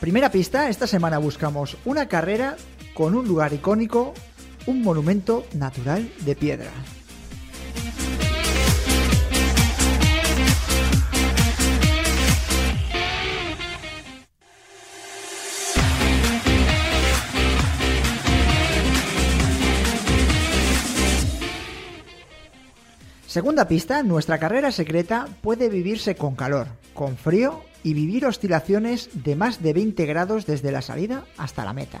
Primera pista, esta semana buscamos una carrera con un lugar icónico, un monumento natural de piedra. Segunda pista, nuestra carrera secreta puede vivirse con calor, con frío y vivir oscilaciones de más de 20 grados desde la salida hasta la meta.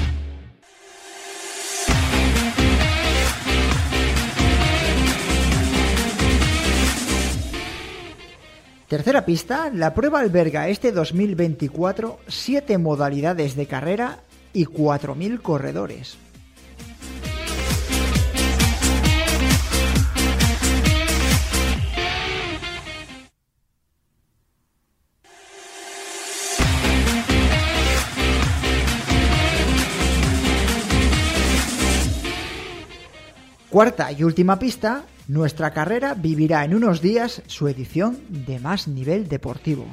Tercera pista, la prueba alberga este 2024 siete modalidades de carrera y 4.000 corredores. Cuarta y última pista, nuestra carrera vivirá en unos días su edición de más nivel deportivo.